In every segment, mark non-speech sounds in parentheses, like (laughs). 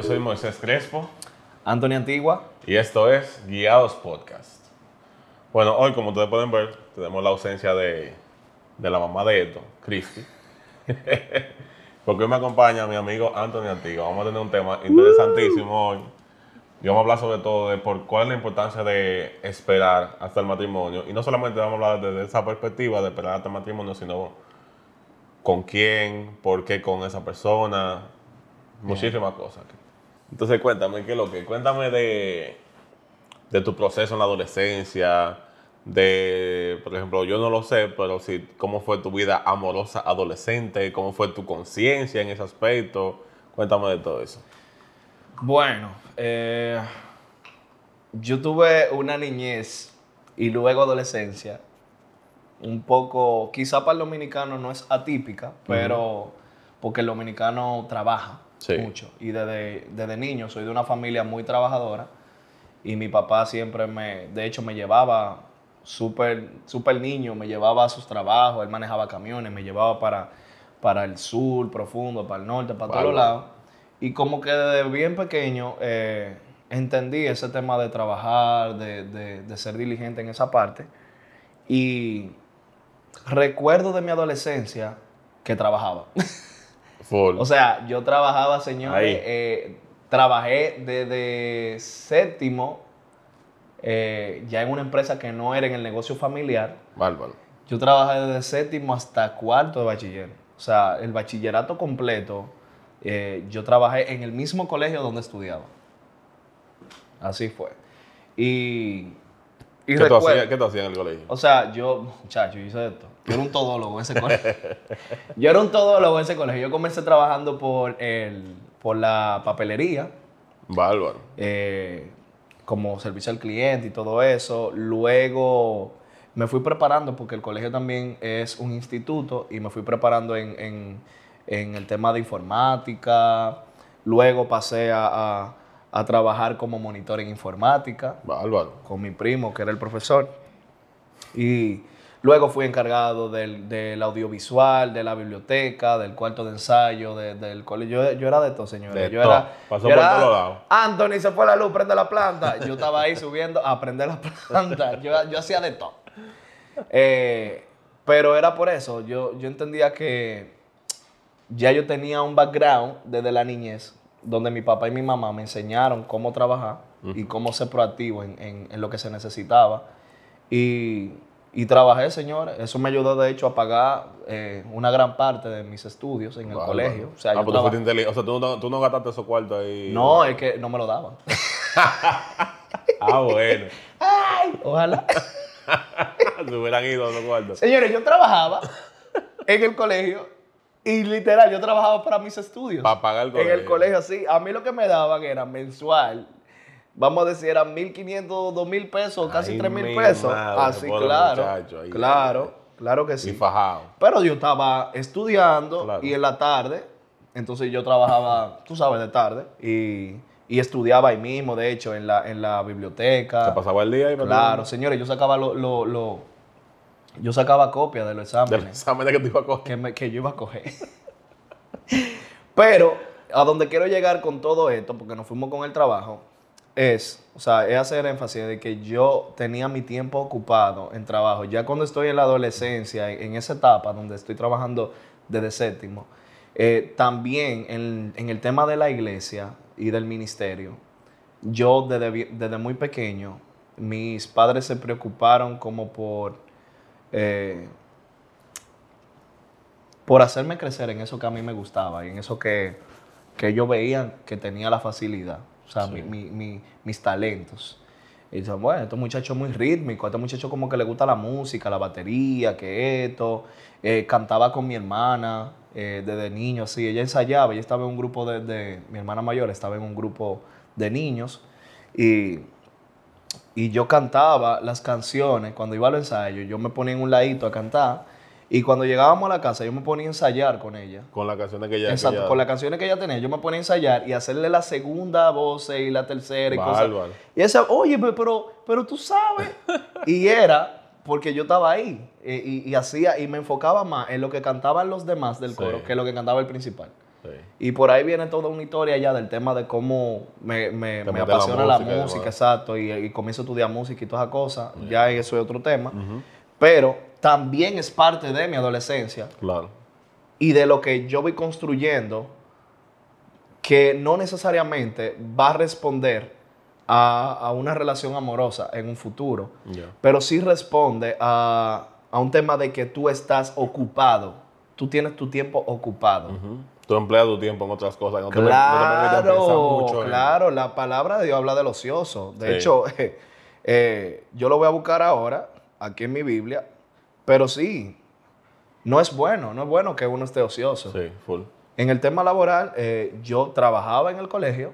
yo soy Moisés Crespo Anthony Antigua. y esto es Guiados Podcast. Bueno, hoy como ustedes pueden ver, tenemos la ausencia de, de la mamá de Eto, Cristi. (laughs) Porque hoy me acompaña mi amigo Anthony Antigua. Vamos a tener un tema interesantísimo hoy. Y vamos a hablar sobre todo de por cuál es la importancia de esperar hasta el matrimonio. Y no solamente vamos a hablar desde esa perspectiva de esperar hasta el matrimonio, sino con quién, por qué con esa persona, muchísimas cosas. Entonces cuéntame, ¿qué es lo que? Cuéntame de, de tu proceso en la adolescencia, de, por ejemplo, yo no lo sé, pero si, cómo fue tu vida amorosa adolescente, cómo fue tu conciencia en ese aspecto, cuéntame de todo eso. Bueno, eh, yo tuve una niñez y luego adolescencia un poco, quizá para el dominicano no es atípica, pero porque el dominicano trabaja Sí. mucho. Y desde, desde niño soy de una familia muy trabajadora y mi papá siempre me, de hecho me llevaba súper súper niño, me llevaba a sus trabajos, él manejaba camiones, me llevaba para, para el sur profundo, para el norte, para todos Bárbaro. lados. Y como que desde bien pequeño eh, entendí ese tema de trabajar, de, de- de ser diligente en esa parte. Y recuerdo de mi adolescencia que trabajaba. (laughs) Full. o sea, yo trabajaba, señores, eh, trabajé desde séptimo, eh, ya en una empresa que no era en el negocio familiar. Bárbaro. Yo trabajé desde séptimo hasta cuarto de bachiller. O sea, el bachillerato completo, eh, yo trabajé en el mismo colegio donde estudiaba. Así fue. Y, y ¿Qué, tú recuerdo- hacías, ¿Qué tú hacías en el colegio? o sea, yo, muchacho, yo hice esto. Yo era un todólogo en ese colegio. Yo era un todólogo en ese colegio. Yo comencé trabajando por, el, por la papelería, Bárbaro. eh, como servicio al cliente y todo eso. Luego me fui preparando porque el colegio también es un instituto y me fui preparando en, en- en el tema de informática. Luego pasé a, a- a trabajar como monitor en informática Bárbaro. con mi primo, que era el profesor. Y luego fui encargado del, del audiovisual, de la biblioteca, del cuarto de ensayo, de- del colegio. Yo, yo era de todo, señores. De yo todo. era, Pasó yo por era, todos lados. Anthony se fue la luz, prende la planta. Yo estaba ahí subiendo a prender la planta. Yo, yo hacía de todo. Eh, pero era por eso. Yo, yo entendía que ya yo tenía un background desde la niñez, donde mi papá y mi mamá me enseñaron cómo trabajar y cómo ser proactivo en, en- en lo que se necesitaba. Y, y trabajé, señores. Eso me ayudó, de hecho, a pagar eh, una gran parte de mis estudios en el colegio. O sea, ah, pues tú fuiste inteligente. O sea, tú no, tú no gastaste esos cuartos ahí. No, es que no me lo daban. (laughs) Ah, bueno. Ojalá. (laughs) Se hubieran ido esos cuartos. Señores, yo trabajaba en el colegio y literal, yo trabajaba para mis estudios. Para pagar el En el colegio. colegio, sí. A mí lo que me daban era mensual. Vamos a decir, eran 1.500, 2.000 pesos, casi Ay, 3.000 mi pesos. madre, Así, pobre claro. muchacho, ahí. claro, claro que Y sí. fajado. Pero yo estaba estudiando Claro. y en la tarde, entonces yo trabajaba, tú sabes, de tarde y, y estudiaba ahí mismo, de hecho, en la, en la biblioteca. Se pasaba el día ahí. Claro, señores, yo sacaba lo, lo- lo- yo sacaba copias de los De los exámenes exámenes que te iba a coger. que, me- que yo iba a coger. (laughs) Pero a donde quiero llegar con todo esto, porque nos fuimos con el trabajo, es, o sea, es hacer énfasis de que yo tenía mi tiempo ocupado en trabajo. Ya cuando estoy en la adolescencia, en, esa etapa donde estoy trabajando desde séptimo, eh, también en, en el tema de la iglesia y del ministerio, yo desde, desde muy pequeño, mis padres se preocuparon como por... eh, por hacerme crecer en eso que a mí me gustaba y en eso que, que yo veía que tenía la facilidad, o sea, mi- mi- mi- mis talentos. Y dicen, bueno, este muchacho es muy rítmico, este muchacho como que le gusta la música, la batería, que esto. Eh, cantaba con mi hermana eh, desde niño, así, ella ensayaba, ella estaba en un grupo de, de- mi hermana mayor estaba en un grupo de niños y y yo cantaba las canciones cuando iba al ensayo. Yo me ponía en un ladito a cantar. Y cuando llegábamos a la casa, yo me ponía a ensayar con ella. Con las canciones que que Exacto, con las canciones que ella tenía, yo me ponía a ensayar y hacerle la segunda voz y la tercera y cosas. Bárbaro. Y ella, oye, pe- pero, pero tú sabes. (laughs) y era porque yo estaba ahí eh, y, y hacía y me enfocaba más en lo que cantaban los demás del Sí. coro que lo que cantaba el principal. Y por ahí viene toda una historia ya del tema de cómo me, me, me apasiona la música exacto, y, y comienzo a estudiar música y todas esas cosas. Ya eso es otro tema. Pero también es parte de mi adolescencia Claro. y de lo que yo voy construyendo que no necesariamente va a responder a, a una relación amorosa en un futuro, pero sí responde a, a un tema de que tú estás ocupado, tú tienes tu tiempo ocupado. Ujú. Tú empleas tu tiempo en otras cosas. No te, no Claro, en- claro, la palabra de Dios habla del ocioso. De Sí. hecho, (laughs) eh, yo lo voy a buscar ahora, aquí en mi Biblia, pero sí, no es bueno, no es bueno que uno esté ocioso. Sí, full. En el tema laboral, eh, yo trabajaba en el colegio.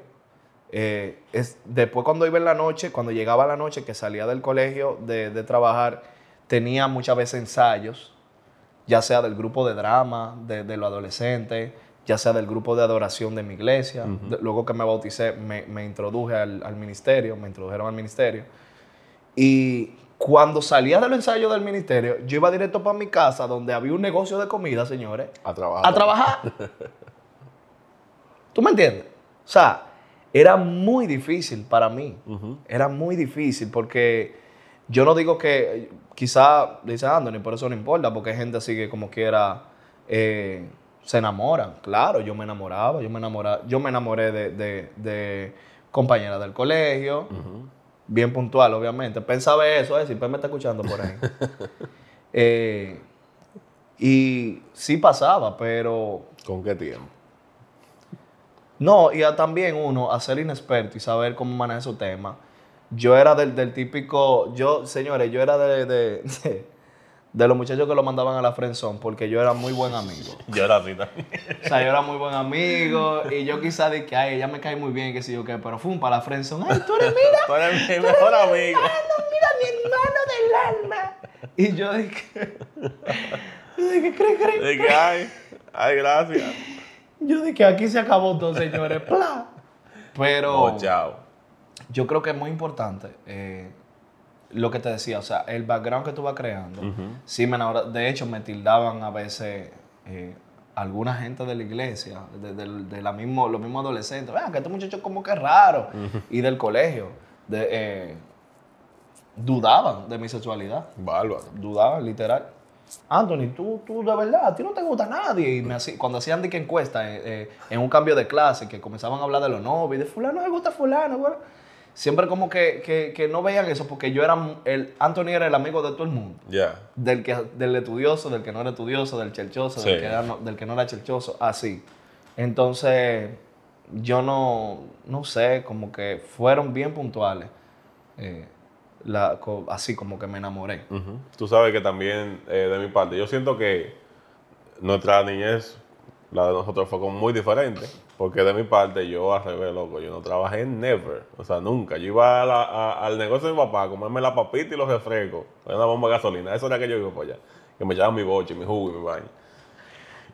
eh, es, después cuando iba en la noche, cuando llegaba la noche, que salía del colegio de, de trabajar, tenía muchas veces ensayos, ya sea del grupo de drama, de, de los adolescentes, ya sea del grupo de adoración de mi iglesia. Luego que me bauticé, me, me introduje al, al ministerio, me introdujeron al ministerio. Y cuando salía del ensayo del ministerio, yo iba directo para mi casa, donde había un negocio de comida, señores A trabajar. a trabajar. (laughs) ¿Tú me entiendes? O sea, era muy difícil para mí. Era muy difícil porque yo no digo que quizá, dice Anthony, por eso no importa, porque hay gente así que como quiera eh, se enamoran. Claro, yo me enamoraba, yo me enamoraba, yo me enamoré de, de, de compañeras del colegio, bien puntual, obviamente. Pensaba eso, eh, si Pep me está escuchando por ahí. (laughs) Eh, y sí pasaba, pero ¿Con qué tiempo? no, y a también uno, a ser inexperto y saber cómo manejar esos temas. Yo era del, del típico, yo, señores, yo era de, de, de, los muchachos que lo mandaban a la friendzone porque yo era muy buen amigo. (laughs) Yo era así también. O sea, yo era muy buen amigo y yo quizá de que, ay, ella me cae muy bien, que sé yo qué, pero fue para la friendzone. Ay, tú eres, mira, (laughs) Tú eres mi mejor amigo. mira, mi hermano del alma. Y yo dije, yo dije, cree, cree. De que, ay, ay, gracias. Yo dije, aquí se acabó todo, señores. Pla. Pero... Oh, chao. Yo creo que es muy importante eh, lo que te decía, o sea, el background que tú vas creando. Sí, me de hecho, me tildaban a veces eh, alguna gente de la iglesia, de, de- de la mismo, los mismos adolescentes. Vean, que este muchacho como que raro. Y del colegio. De, eh, dudaban de mi sexualidad. Bárbaro. Dudaban, literal. Anthony, tú, tú de verdad, a ti no te gusta nadie. Y me hacía- cuando hacían de que encuesta eh, en un cambio de clase, que comenzaban a hablar de los novios, de fulano le gusta fulano, bueno, siempre como que, que- que no veían eso, porque yo era, el, Anthony era el amigo de todo el mundo. Ya. Del, que, del estudioso, del que no era estudioso, del chelchoso, del, que era no- del que no era chelchoso, así. Entonces, yo no, no sé, como que fueron bien puntuales. eh, la- así como que me enamoré. Ujú. Tú sabes que también, eh, de mi parte, yo siento que nuestra niñez, la de nosotros, fue como muy diferente. Porque de mi parte, yo al revés, loco, yo no trabajé never. O sea, nunca. Yo iba a la- a- al negocio de mi papá a comerme la papita y los refrescos. Una bomba de gasolina. Eso era que yo iba para allá. Que me echaban mi boche, mi jugo y mi baño.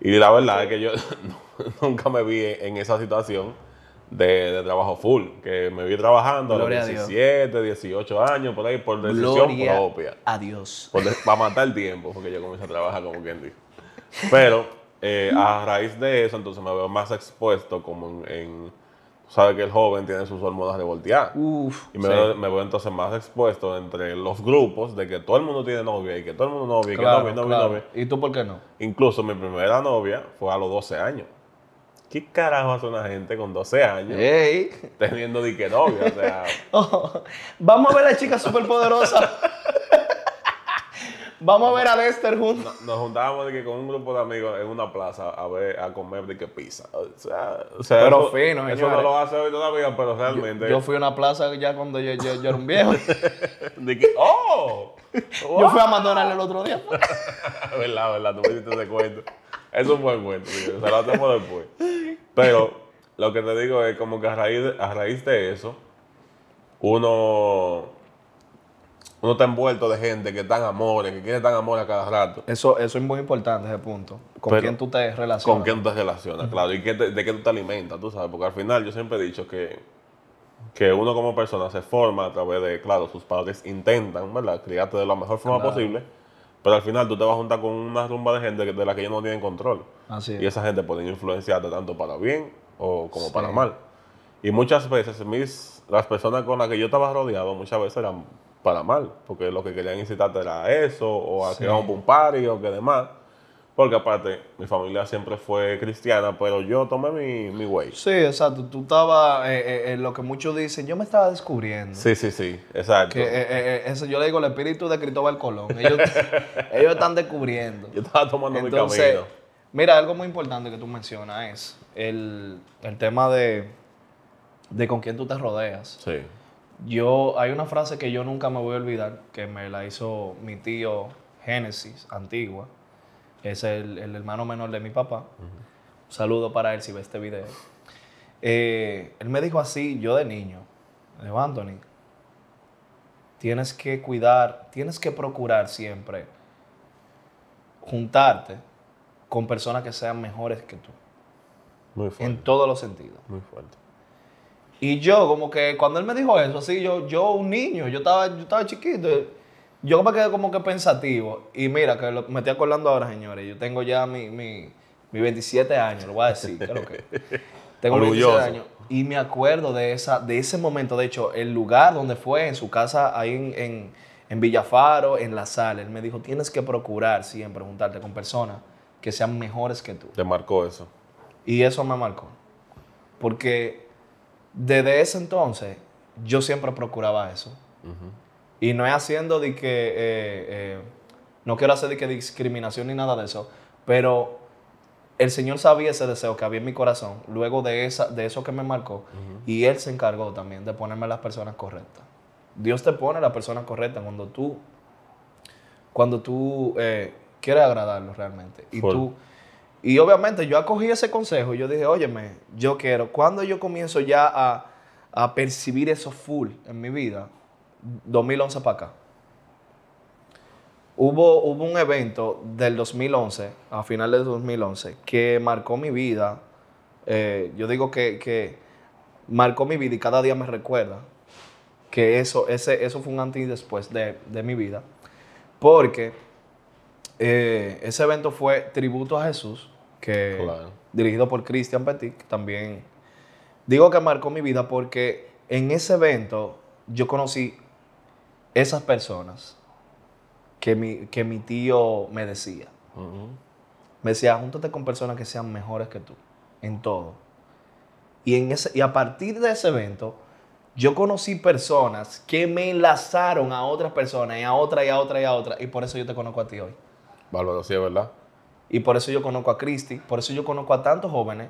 Y la verdad es que yo (laughs) nunca me vi en esa situación de, de trabajo full. Que me vi trabajando a los Gloria a Dios. 17, 18 años, por ahí, por decisión Gloria propia a Dios. por de- para matar el tiempo, porque yo comencé a trabajar como quien. Pero eh, a raíz de eso, entonces me veo más expuesto como en, sabes que el joven tiene sus hormonas revolteadas. Uf. Y me, sí. veo, me veo entonces más expuesto entre los grupos de que todo el mundo tiene novia y que todo el mundo novia y que Claro, novia, novia, claro. novia. ¿Y tú por qué no? Incluso mi primera novia fue a los 12 años. ¿Qué carajo hace una gente con 12 años teniendo dique novia? O sea, (laughs) Oh, vamos a ver a la chica superpoderosa. (laughs) vamos a ver a Dexter juntos. nos juntábamos de que con un grupo de amigos en una plaza a ver a comer de que pizza. O sea, o sea, Pero eso, fino, Eso señores. no lo hace hoy todavía, pero realmente. Yo fui a una plaza ya cuando yo, yo- yo era un viejo. (laughs) de que, ¡Oh! (laughs) Yo fui a McDonald's el otro día. (laughs) verdad, verdad, tú me hiciste ese cuento. Es un buen cuento, tío, se lo hacemos después. Pero lo que te digo es como que a raíz a raíz de eso, uno, uno está envuelto de gente que está en amores, que quiere en amores a cada rato. Eso, eso es muy importante, ese punto. ¿Con Pero- quién tú te relacionas? ¿Con quién te relacionas? Claro, y qué te- de qué tú te alimentas, tú sabes, porque al final yo siempre he dicho que, que uno como persona se forma a través de, claro, sus padres intentan, ¿verdad?, criarte de la mejor forma Claro. posible, Pero al final tú te vas a juntar con una rumba de gente de la que ellos no tienen control. Así Y es. esa gente puede influenciarte tanto para bien o como Sí. para mal. Y muchas veces mis, las personas con las que yo estaba rodeado muchas veces eran para mal, porque lo que querían incitarte era eso, o a Sí. que vamos un party o que demás. Porque aparte, mi familia siempre fue cristiana, pero yo tomé mi, mi way. Sí, exacto. Tú estabas eh, eh, en lo que muchos dicen, yo me estaba descubriendo. Sí, sí, sí, exacto. Que, eh, eh, eh, eso yo le digo el espíritu de Cristóbal Colón. Ellos, (laughs) ellos están descubriendo. Yo estaba tomando Entonces, mi camino. mira, algo muy importante que tú mencionas es el, el tema de, de con quién tú te rodeas. Sí. Yo, hay una frase que yo nunca me voy a olvidar, que me la hizo mi tío Génesis, Antigua. Es el, el hermano menor de mi papá. Un saludo para él si ve este video. Eh, él me dijo así, yo de niño, dijo, Anthony, tienes que cuidar, tienes que procurar siempre juntarte con personas que sean mejores que tú, Muy en fuerte. todos los sentidos. Muy fuerte. Y yo, como que cuando él me dijo eso, así, yo, yo un niño, yo estaba, yo estaba chiquito, yo me quedé como que pensativo. Y mira, que lo- me estoy acordando ahora, señores, yo tengo ya mi, mi, mi 27 años, lo voy a decir, creo que. Tengo 27 Orgulloso. años. Y me acuerdo de, esa, de ese momento, de hecho, el lugar donde fue, en su casa, ahí en, en, en Villafaro, en la sala, él me dijo, tienes que procurar siempre juntarte con personas que sean mejores que tú. Te marcó eso. Y eso me marcó. Porque desde ese entonces yo siempre procuraba eso. Y no es haciendo de que, eh, eh, no quiero hacer de que discriminación ni nada de eso, pero el Señor sabía ese deseo que había en mi corazón, luego de, esa, de eso que me marcó, y Él se encargó también de ponerme las personas correctas. Dios te pone las personas correctas cuando tú, cuando tú eh, quieres agradarlo realmente. Y Full. tú, y obviamente yo acogí ese consejo y yo dije, óyeme, yo quiero, cuando yo comienzo ya a, a percibir eso full en mi vida, 2011 para acá. Hubo, hubo un evento del 2011, a finales del 2011, que marcó mi vida. Eh, yo digo que, que marcó mi vida y cada día me recuerda que eso, ese, eso fue un antes y después de, de mi vida. Porque eh, ese evento fue Tributo a Jesús, que Claro. dirigido por Christian Petit, que también digo que marcó mi vida porque en ese evento yo conocí esas personas que mi, que mi tío me decía. Me decía, júntate con personas que sean mejores que tú, en todo. Y, en ese, y a partir de ese evento, yo conocí personas que me enlazaron a otras personas, y a otra, y a otra, y a otra. Y por eso yo te conozco a ti hoy. Bárbaro, sí, es verdad. Y por eso yo conozco a Cristi, por eso yo conozco a tantos jóvenes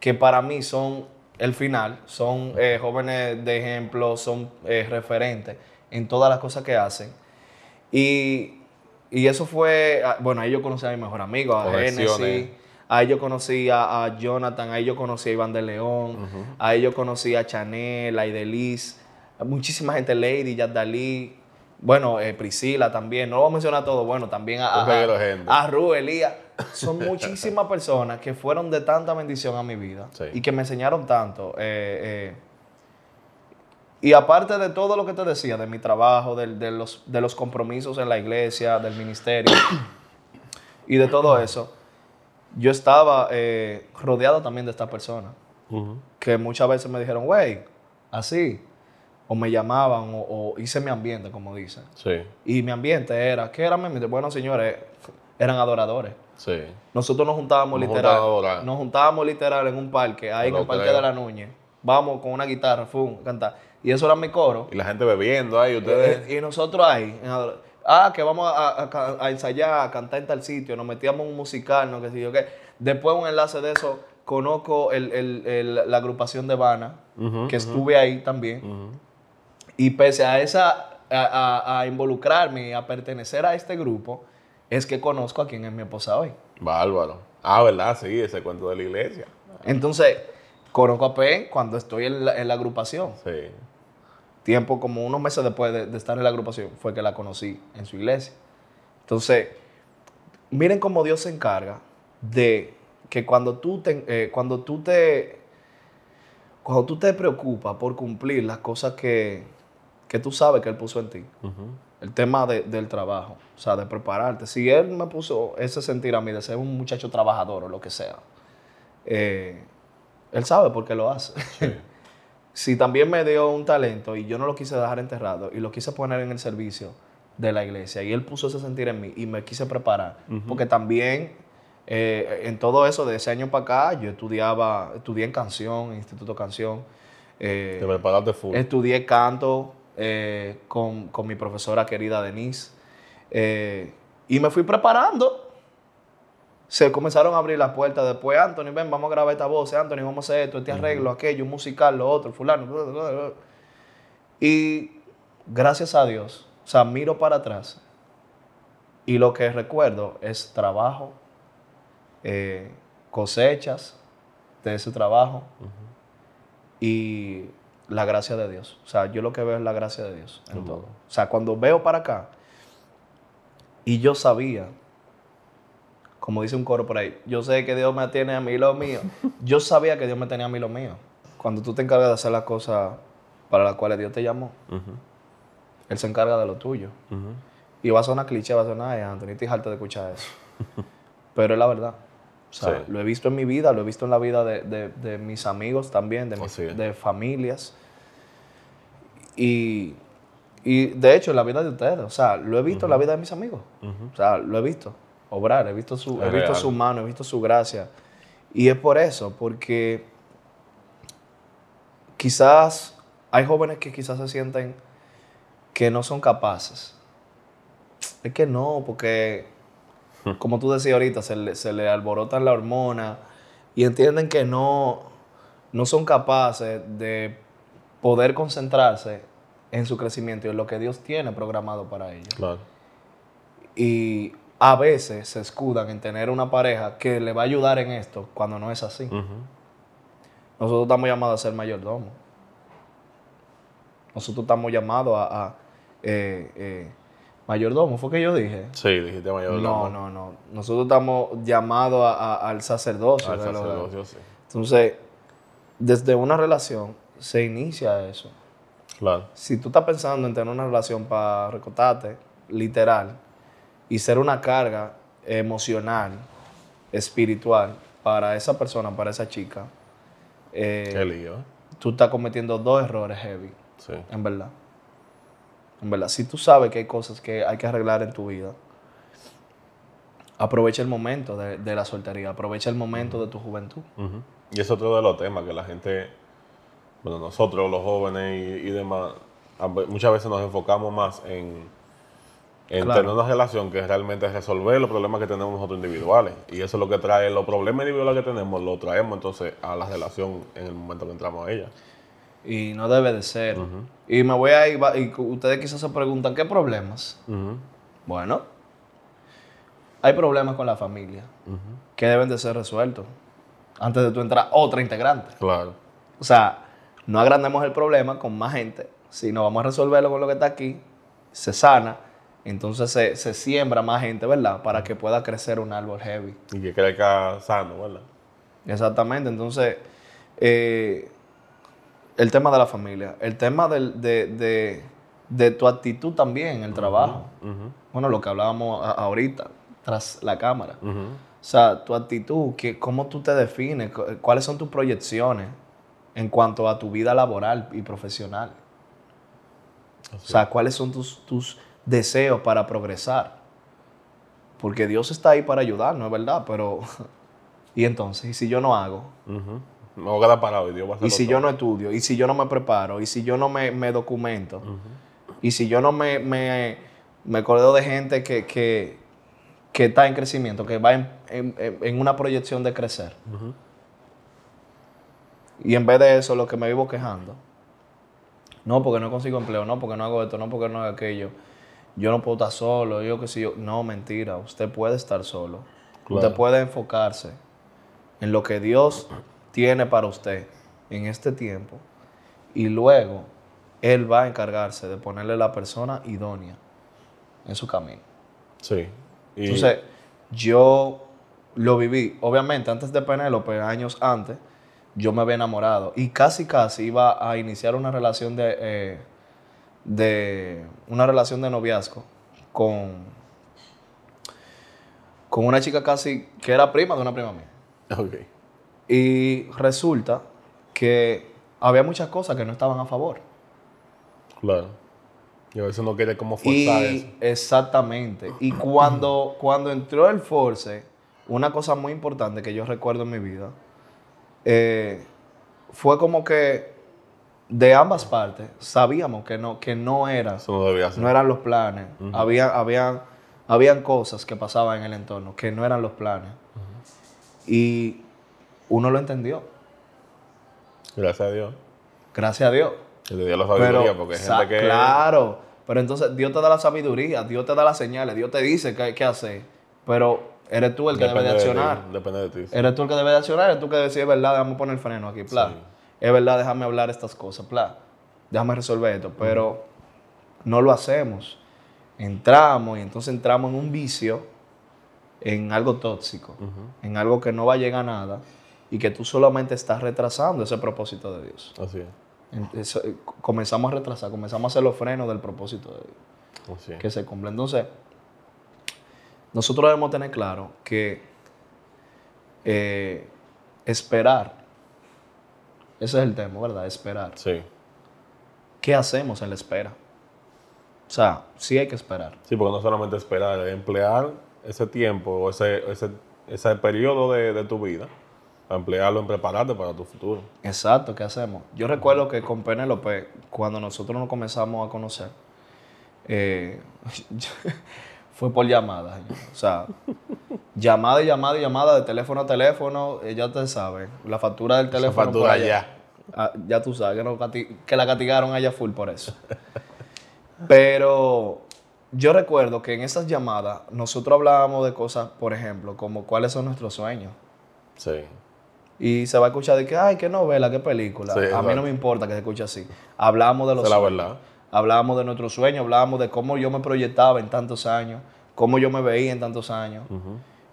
que para mí son el final, son eh, jóvenes de ejemplo, son eh, referentes en todas las cosas que hacen. Y, y eso fue, ah, bueno, ahí yo conocí a mi mejor amigo, a. Genesis, ahí yo conocí a, a Jonathan, ahí yo conocí a Iván de León, ahí yo conocí a Chanel, a Ideliz, muchísima gente, Lady, Yadalí, bueno, eh, Priscila también, no lo voy a mencionar todo, bueno, también a, a, a Ru, Elías. Son (laughs) muchísimas personas que fueron de tanta bendición a mi vida Sí. y que me enseñaron tanto. eh, eh, y aparte de todo lo que te decía, de mi trabajo, de, los, de los compromisos en la iglesia, del ministerio (coughs) y de todo eso, yo estaba eh, rodeado también de estas personas que muchas veces me dijeron, güey, así, o me llamaban, o, o hice mi ambiente, como dicen. Sí, Y mi ambiente era, ¿qué era mi ambiente? Bueno, señores, eran adoradores. Sí. Nosotros nos juntábamos Nos literal. juntábamos. Nos juntábamos literal en un parque, ahí en el Parque creo. de la Núñez. Vamos con una guitarra, fum, cantar. Y eso era mi coro. Y la gente bebiendo ahí, ustedes. Eh, y nosotros ahí, ah, que vamos a, a- a- a ensayar, a cantar en tal sitio, nos metíamos en un musical, no qué sé yo qué. Después, un enlace de eso, conozco el- el- el- la agrupación de Habana, Ujú, que estuve ahí también. Y pese a esa, a, a- a involucrarme y a pertenecer a este grupo, es que conozco a quien es mi esposa hoy. Bárbaro. Ah, ¿verdad? Sí, ese cuento de la iglesia. Entonces, conozco a Pen cuando estoy en la, en la agrupación. Sí. Tiempo, como unos meses después de, de estar en la agrupación, fue que la conocí en su iglesia. Entonces, miren cómo Dios se encarga de que cuando tú te, eh, cuando tú te, cuando tú te preocupas por cumplir las cosas que, que tú sabes que Él puso en ti. El tema del trabajo, o sea, de prepararte. Si Él me puso ese sentir a mí de ser un muchacho trabajador o lo que sea, eh, Él sabe por qué lo hace. (laughs) si también me dio un talento y yo no lo quise dejar enterrado y lo quise poner en el servicio de la iglesia y Él puso ese sentir en mí y me quise preparar, porque también eh, en todo eso, de ese año para acá, yo estudiaba, estudié en canción, Instituto Canción. Eh, Te preparaste full. Estudié canto eh, con, mi profesora querida Denise. y me fui preparando. Se comenzaron a abrir las puertas. Después, Anthony, ven, vamos a grabar esta voz. Anthony, vamos a hacer esto, este arreglo, aquello, musical, lo otro, fulano. Y gracias a Dios, o sea, miro para atrás. Y lo que recuerdo es trabajo, eh, cosechas de ese trabajo y la gracia de Dios. O sea, yo lo que veo es la gracia de Dios en todo. O sea, cuando veo para acá y yo sabía, como dice un coro por ahí, yo sé que Dios me tiene a mí lo mío. (laughs) yo sabía que Dios me tenía a mí lo mío. Cuando tú te encargas de hacer las cosas para las cuales Dios te llamó, Él se encarga de lo tuyo. Y va a sonar cliché, va a sonar, Anthony, estoy harto de escuchar eso. (laughs) Pero es la verdad. Lo he visto en mi vida, lo he visto en la vida de, mis amigos también, de, de familias. Y, de hecho, en la vida de ustedes, o sea, lo he visto en la vida de mis amigos. O sea, lo he visto obrar, he visto, su, he visto su mano, he visto su gracia. Y es por eso, porque quizás hay jóvenes que quizás se sienten que no son capaces. Es que no, porque como tú decías ahorita, se le, se le alborotan la hormona y entienden que no, no son capaces de poder concentrarse en su crecimiento y en lo que Dios tiene programado para ellos. Claro. Y a veces se escudan en tener una pareja que le va a ayudar en esto cuando no es así. Nosotros estamos llamados a ser mayordomo. Nosotros estamos llamados a, eh, eh, Mayordomo, ¿fue que yo dije? Sí, dijiste mayordomo. No, no, no. Nosotros estamos llamados al sacerdocio. Al sacerdocio, sí. Entonces, desde una relación se inicia eso. Claro. Si tú estás pensando en tener una relación para recotarte, literal, y ser una carga emocional, espiritual, para esa persona, para esa chica, eh, Qué lío. tú estás cometiendo dos errores heavy. Sí. En verdad. En verdad, si tú sabes que hay cosas que hay que arreglar en tu vida, aprovecha el momento de, la soltería, aprovecha el momento de tu juventud. Y es otro de los temas que la gente, bueno, nosotros los jóvenes y, demás, muchas veces nos enfocamos más en, tener una relación que realmente resolver los problemas que tenemos nosotros individuales. Y eso es lo que trae, los problemas individuales que tenemos, lo traemos entonces a la relación en el momento que entramos a ella. Y no debe de ser. Y me voy a ir, y ustedes quizás se preguntan, ¿qué problemas? Bueno, hay problemas con la familia que deben de ser resueltos antes de tú entrar otra integrante. Claro. O sea, no agrandemos el problema con más gente, sino vamos a resolverlo con lo que está aquí, se sana, entonces se, siembra más gente, ¿verdad? Para que pueda crecer un árbol heavy. Y que crezca sano, ¿verdad? Exactamente, entonces... Eh, el tema de la familia, el tema de, tu actitud también en el trabajo. Bueno, lo que hablábamos ahorita, tras la cámara. O sea, tu actitud, que, cómo tú te defines, cuáles son tus proyecciones en cuanto a tu vida laboral y profesional. O sea, cuáles son tus, tus deseos para progresar. Porque Dios está ahí para ayudarnos, es verdad, pero... (laughs) ¿Y entonces? ¿Y si yo no hago? Me voy a quedar parado y Dios va a hacer Y si yo no estudio, y si yo no me preparo, y si yo no me, documento, y si yo no me, me, me acuerdo de gente que, que, está en crecimiento, que va en, una proyección de crecer. Y en vez de eso, lo que me vivo quejando, no porque no consigo empleo, no porque no hago esto, no porque no hago aquello, yo no puedo estar solo, yo que si yo, no, mentira, usted puede estar solo. Usted puede enfocarse en lo que Dios tiene para usted en este tiempo y luego Él va a encargarse de ponerle la persona idónea en su camino. Sí. Entonces, yo lo viví, obviamente, antes de Penélope, años antes, yo me había enamorado y casi, casi iba a iniciar una relación de, eh, de una relación de noviazgo con, con una chica casi que era prima de una prima mía. Ok. Y resulta que había muchas cosas que no estaban a favor. Claro. Y a veces uno quiere como forzar Y eso. exactamente. Y cuando, (clears throat) cuando entró el force, una cosa muy importante que yo recuerdo en mi vida, eh, fue como que de ambas partes sabíamos que no, que no era, Eso no debía ser. no eran los planes. había, habían, habían cosas que pasaban en el entorno que no eran los planes. Y uno lo entendió. Gracias a Dios. Gracias a Dios. Que te dio la sabiduría, Pero, porque hay gente que. Claro, pero entonces Dios te da la sabiduría, Dios te da las señales, Dios te dice qué, qué hacer, pero eres tú el que debe de accionar. depende de ti. sí. Eres tú el que debe de accionar, eres tú que decir, es verdad, déjame poner freno aquí. Sí. Es verdad, déjame hablar estas cosas, pla. Déjame resolver esto, pero no lo hacemos. Entramos y entonces entramos en un vicio, en algo tóxico, en algo que no va a llegar a nada y que tú solamente estás retrasando ese propósito de Dios. Así es. Eso, eh, comenzamos a retrasar, comenzamos a hacer los frenos del propósito de Dios, Así es. que se cumple. Entonces, nosotros debemos tener claro que eh, esperar, ese es el tema, ¿verdad? Esperar. Sí. ¿Qué hacemos en la espera? O sea, sí hay que esperar. Sí, porque no solamente esperar, es emplear ese tiempo o ese, ese, ese periodo de, de tu vida, emplearlo en prepararte para tu futuro. Exacto, ¿qué hacemos? Yo recuerdo que con Penélope, cuando nosotros nos comenzamos a conocer, eh, (laughs) fue por llamada. O sea, llamada y llamada y llamada de teléfono a teléfono, eh, ya te sabes, la factura del teléfono. por factura allá. ya. Ah, ya tú sabes que, que la castigaron allá full por eso. Pero yo recuerdo que en esas llamadas nosotros hablábamos de cosas, por ejemplo, como cuáles son nuestros sueños. Sí. Y se va a escuchar de que, ay, qué novela, qué película. Sí, a mí no me importa que se escuche así. Hablábamos de los sueños. verdad. Hablábamos de nuestros sueños, hablábamos de cómo yo me proyectaba en tantos años, cómo yo me veía en tantos años.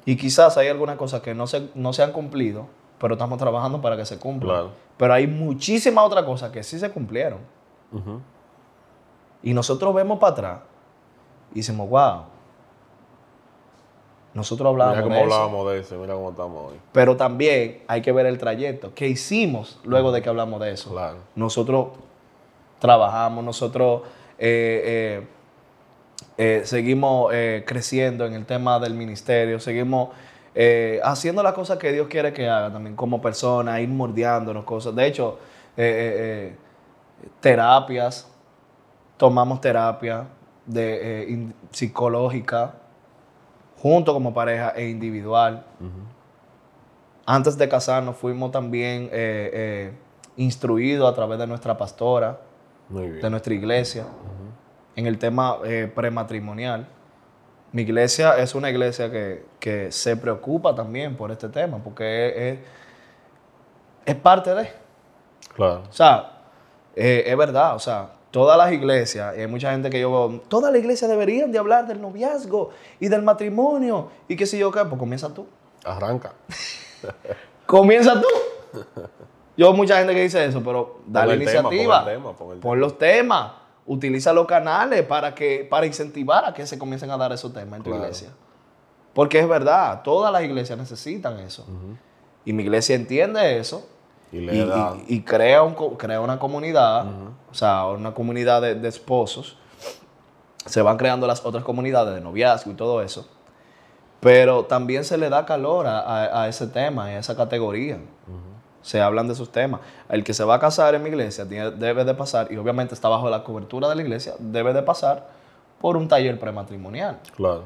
Y quizás hay algunas cosas que no se, no se han cumplido, pero estamos trabajando para que se cumplan. Claro. Pero hay muchísimas otras cosas que sí se cumplieron. Y nosotros vemos para atrás y decimos, wow. Nosotros hablábamos Mira cómo de eso. hablábamos de eso, mira cómo estamos hoy. Pero también hay que ver el trayecto. ¿Qué hicimos luego de que hablamos de eso? Claro. Nosotros trabajamos, nosotros eh, eh, eh, seguimos creciendo en el tema del ministerio, seguimos haciendo las cosas que Dios quiere que haga también como persona, ir mordiándonos cosas. De hecho, terapias, tomamos terapia de, in- psicológica, junto como pareja e individual. Antes de casarnos fuimos también eh, eh, instruidos a través de nuestra pastora, Muy bien. de nuestra iglesia, en el tema eh, prematrimonial. Mi iglesia es una iglesia que, que se preocupa también por este tema, porque es, es- es parte de... Claro. O sea, eh, es verdad, o sea, todas las iglesias, y hay mucha gente que yo veo, todas las iglesias deberían de hablar del noviazgo y del matrimonio, y qué sé yo qué, pues comienza tú. Arranca. (laughs) Comienza tú. Yo mucha gente que dice eso, pero dale el tema, pon el iniciativa. tema, pon Pon los temas. Utiliza los canales para, que, para incentivar a que se comiencen a dar esos temas en tu Claro. iglesia. Porque es verdad, todas las iglesias necesitan eso. Y mi iglesia entiende eso Y y, le da. y- y crea, un, crea una comunidad, o sea, una comunidad de, de esposos. Se van creando las otras comunidades de noviazgo y todo eso. Pero también se le da calor a, a- a ese tema, a esa categoría. Se hablan de esos temas. El que se va a casar en mi iglesia tiene- debe de pasar, y obviamente está bajo la cobertura de la iglesia, debe de pasar por un taller prematrimonial. Claro.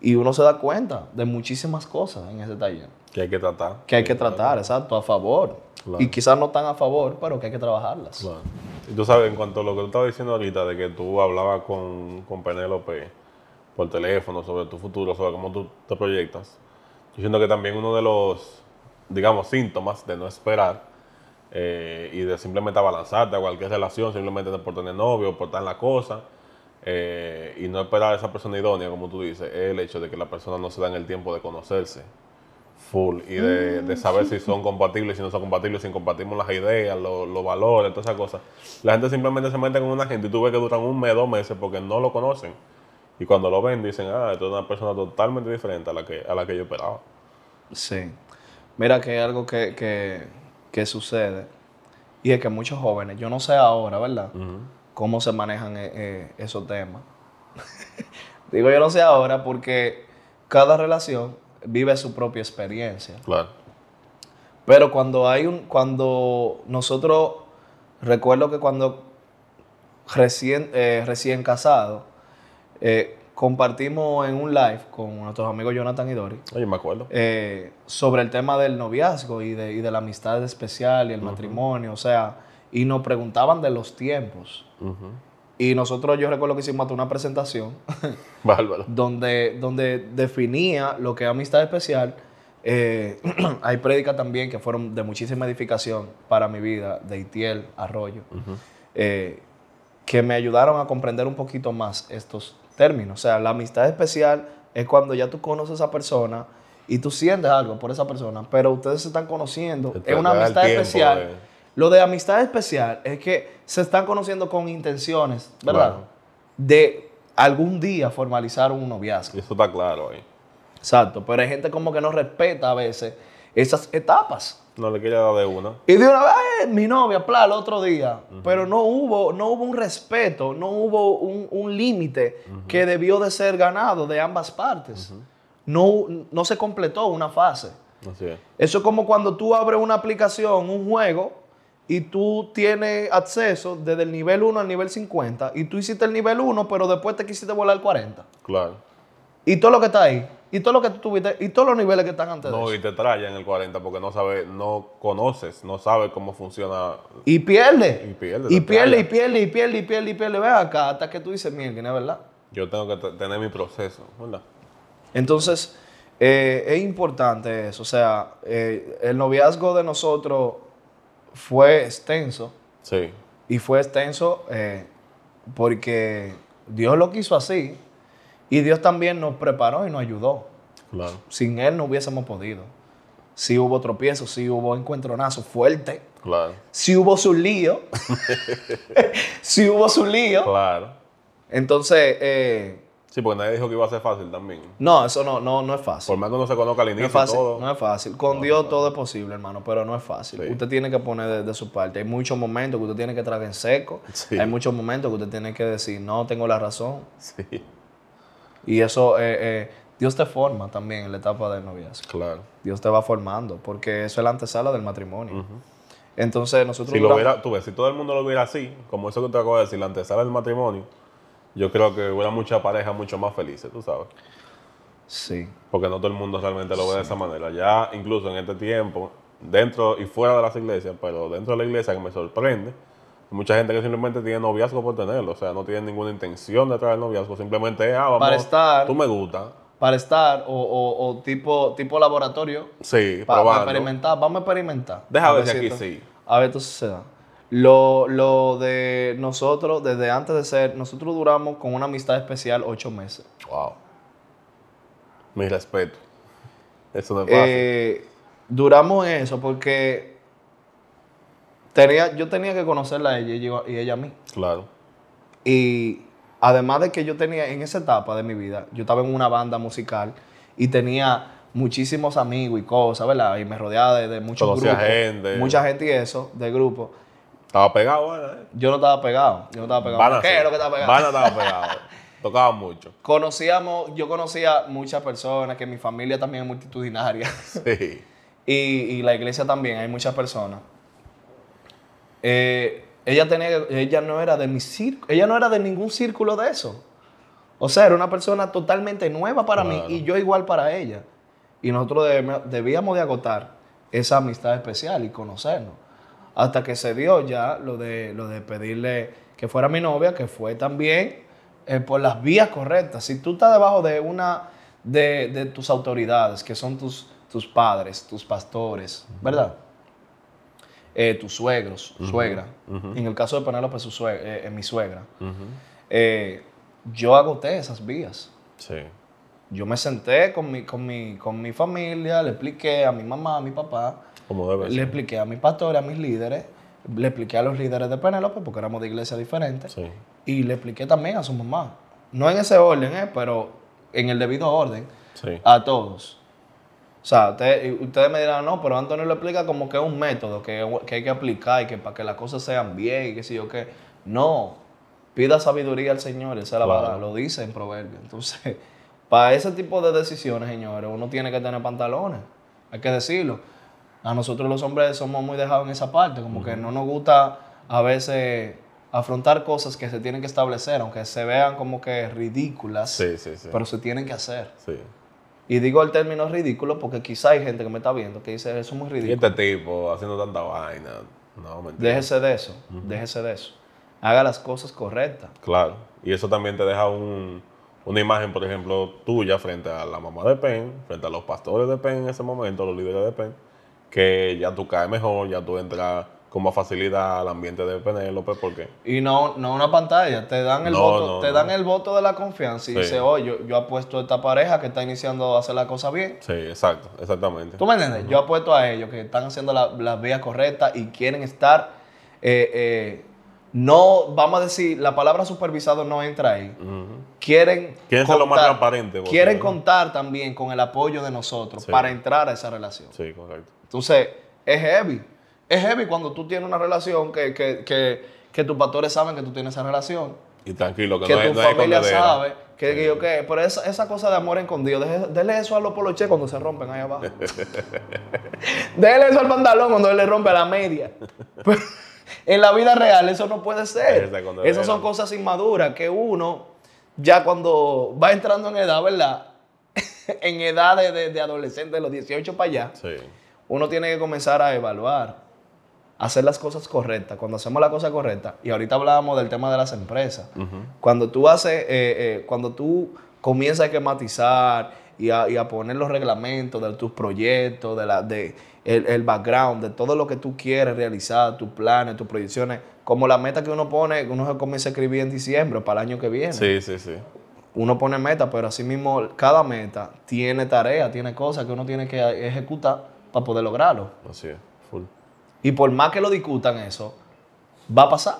Y uno se da cuenta de muchísimas cosas en ese taller Que hay que tratar. que hay que tratar, exacto, a favor. Claro. Y quizás no tan a favor, pero que hay que trabajarlas. Claro. Y tú sabes, en cuanto a lo que tú estabas diciendo ahorita, de que tú hablabas con, con Penélope por teléfono sobre tu futuro, sobre cómo tú te proyectas, yo siento que también uno de los, digamos, síntomas de no esperar eh, y de simplemente abalanzarte a cualquier relación, simplemente por tener novio, por estar en la cosa, eh, y no esperar a esa persona idónea, como tú dices, es el hecho de que la persona no se da en el tiempo de conocerse. Full. Y de, de saber si son compatibles, si no son compatibles, si compartimos las ideas, los, los valores, todas esas cosas. La gente simplemente se mete con una gente y tú ves que duran un mes, dos meses porque no lo conocen. Y cuando lo ven dicen, ah, esto es una persona totalmente diferente a la que, a la que yo esperaba. Sí. Mira que hay algo que, que, que sucede. Y es que muchos jóvenes, yo no sé ahora, ¿verdad? Cómo se manejan eh, eh, esos temas. (laughs) Digo yo no sé ahora porque cada relación vive su propia experiencia. Claro. Pero cuando hay un, cuando nosotros, recuerdo que cuando recién, eh, recién casado, eh, compartimos en un live con nuestros amigos Jonathan y Dori Oye, me acuerdo. eh, sobre el tema del noviazgo y de, y de la amistad especial y el matrimonio, o sea, y nos preguntaban de los tiempos. Y nosotros, yo recuerdo que hicimos hasta una presentación (laughs) Bárbaro. donde, donde definía lo que es amistad especial. Eh, (clears throat) hay prédicas también que fueron de muchísima edificación para mi vida, de Itiel Arroyo, eh, que me ayudaron a comprender un poquito más estos términos. O sea, la amistad especial es cuando ya tú conoces a esa persona y tú sientes algo por esa persona, pero ustedes se están conociendo. Es una amistad tiempo especial. de- Lo de amistad especial es que se están conociendo con intenciones, ¿verdad? Claro. De algún día formalizar un noviazgo. Eso está claro ahí. Exacto, pero hay gente como que no respeta a veces esas etapas. No le quiere dar de una. Y de una vez, "Ay, mi novia, pla, el otro día. Pero no hubo, no hubo un respeto, no hubo un, un límite que debió de ser ganado de ambas partes. no, no se completó una fase. Así es. Eso es como cuando tú abres una aplicación, un juego, y tú tienes acceso desde el nivel 1 al nivel 50, y tú hiciste el nivel 1, pero después te quisiste volar al 40. Claro. Y todo lo que está ahí, y todo lo que tú tuviste, y todos los niveles que están antes de No, eso. y te trayan el 40 porque no sabes, no conoces, no sabes cómo funciona. Y pierde. Y pierde, Y pierde, y pierde, y pierde, y pierde, y pierde. Ve acá, hasta que tú dices, mierda, ¿no es verdad? Yo tengo que te- tener mi proceso, ¿verdad? Entonces, eh, es importante eso. O sea, eh, el noviazgo de nosotros fue extenso. Sí. Y fue extenso eh, porque Dios lo quiso así. Y Dios también nos preparó y nos ayudó. Claro. Sin Él no hubiésemos podido. Sí hubo tropiezos, sí hubo encuentronazos fuertes. Claro. Sí hubo su lío. (laughs) (laughs) sí hubo su lío. Claro. Entonces, eh, Sí, porque nadie dijo que iba a ser fácil también. no, eso no, no, no es fácil. Por más que uno se conozca al No inicio es fácil, todo. no es fácil. Con Dios todo es posible, hermano, pero no es fácil. Sí. Usted tiene que poner de, de su parte. Hay muchos momentos que usted tiene que tragar en seco. Sí. Hay muchos momentos que usted tiene que decir, no, tengo la razón. Sí. Y eso, eh, eh, Dios te forma también en la etapa del noviazgo. Claro. Dios te va formando, porque eso es la antesala del matrimonio. Entonces, nosotros... Si lo hubiera, tú ves, si todo el mundo lo viera así, como eso que te acabo de decir, la antesala del matrimonio, yo creo que hubiera muchas parejas mucho más felices, tú sabes. Sí. Porque no todo el mundo realmente lo ve de esa manera. Ya incluso en este tiempo, dentro y fuera de las iglesias, pero dentro de la iglesia que me sorprende, mucha gente que simplemente tiene noviazgo por tenerlo. O sea, no tiene ninguna intención de traer noviazgo. Simplemente es, ah, vamos, Para estar- tú me gusta. Para estar, o, o- o tipo, tipo laboratorio, Sí, para, experimentar. Vamos a experimentar. Deja A ver si aquí sí. A ver, entonces se da. Lo, lo de nosotros, desde antes de ser, nosotros duramos con una amistad especial ocho meses. Wow. Mi respeto. Eso no es fácil. Eh, duramos en eso porque tenía, yo tenía que conocerla a ella y ella- y ella a mí. claro. Y además de que yo tenía, en esa etapa de mi vida, yo estaba en una banda musical y tenía muchísimos amigos y cosas, ¿verdad? Y me rodeaba de, de muchos Conocía grupos. gente. Mucha gente y eso, de grupo. Estaba pegado, Ana, ¿eh? Yo no estaba pegado, yo no estaba pegado. Vana ¿Qué sí. es lo que estaba pegado? Vana estaba pegado. (laughs) Tocaba mucho. Conocíamos, yo conocía muchas personas, que mi familia también es multitudinaria. Sí. (laughs) y, y la iglesia también, hay muchas personas. Eh, ella tenía, ella no era de mi círculo, ella no era de ningún círculo de eso. O sea, era una persona totalmente nueva para Claro. mí y yo igual para ella. Y nosotros debíamos de agotar esa amistad especial y conocernos. Hasta que se dio ya lo de, lo de pedirle que fuera mi novia, que fue también eh, por las vías correctas. Si tú estás debajo de una de, de tus autoridades, que son tus, tus padres, tus pastores, ¿verdad? Eh, tus suegros, suegra. En el caso de Penélope, su eh, mi suegra. Yo agoté esas vías. Sí. Yo me senté con mi, con mi, con mi familia, le expliqué a mi mamá, a mi papá, Como debe le ser. expliqué a mi pastor, a mis líderes, le expliqué a los líderes de Penélope, porque éramos de iglesia diferentes, Sí. y le expliqué también a su mamá. No en ese orden, ¿eh? pero en el debido orden, Sí. a todos. O sea, ustedes me dirán, no, pero Antonio lo explica como que es un método que, que hay que aplicar y que para que las cosas sean bien y que si yo qué. No, pida sabiduría al Señor, Él se la va a Claro. dar, lo dice en Proverbios. Entonces, (laughs) para ese tipo de decisiones, señores, uno tiene que tener pantalones, hay que decirlo. A nosotros los hombres somos muy dejados en esa parte, como que no nos gusta a veces afrontar cosas que se tienen que establecer, aunque se vean como que ridículas, Sí, sí, sí. pero se tienen que hacer. Y digo el término ridículo porque quizá hay gente que me está viendo que dice eso es muy Y ridículo. este tipo haciendo tanta vaina. No, mentira. Déjese de eso, déjese de eso. Haga las cosas correctas. Claro. Y eso también te deja un- una imagen, por ejemplo, tuya frente a la mamá de Penn, frente a los pastores de Penn en ese momento, los líderes de Penn, que ya tú caes mejor, ya tú entras con más facilidad al ambiente de Penélope, porque Y no, no una pantalla, te dan el No, voto, no, te no. dan el voto de la confianza y Sí. dice, oh, yo, yo apuesto a esta pareja que está iniciando a hacer la cosa bien. sí, exacto, exactamente. ¿Tú me entiendes? Yo apuesto a ellos que están haciendo la- las vías correctas y quieren estar, eh, eh, no, vamos a decir, la palabra supervisado no entra ahí. Quieren, Quieren ser lo más transparente Quieren ¿no? contar también con el apoyo de nosotros Sí. para entrar a esa relación. Sí, correcto. Entonces, es heavy. Es heavy cuando tú tienes una relación que, que, que, que tus pastores saben que tú tienes esa relación, Y tranquilo, que, que no tu no familia sabe, que, que yo qué. Pero esa, esa cosa de amor escondido, dele eso a los poloches cuando se rompen ahí abajo. (laughs) Dele eso al pantalón cuando él le rompe la media. (laughs) En la vida real eso no puede ser. Esas son cosas inmaduras que uno, ya cuando va entrando en edad, ¿verdad? (laughs) en edad de, de- de adolescente, de los 18 para allá, Sí, uno tiene que comenzar a evaluar, hacer las cosas correctas. Cuando hacemos la cosa correcta, y ahorita hablábamos del tema de las empresas, cuando tú haces, eh, eh, cuando tú comienzas a esquematizar y a, y a poner los reglamentos de tus proyectos, de la, de el, el background, de todo lo que tú quieres realizar, tus planes, tus proyecciones, como la meta que uno pone, uno se comienza a escribir en diciembre para el año que viene sí, sí, sí. uno pone meta, pero así mismo cada meta tiene tareas, tiene cosas que uno tiene que ejecutar para poder lograrlo. Así es, full. Y por más que lo discutan eso, va a pasar.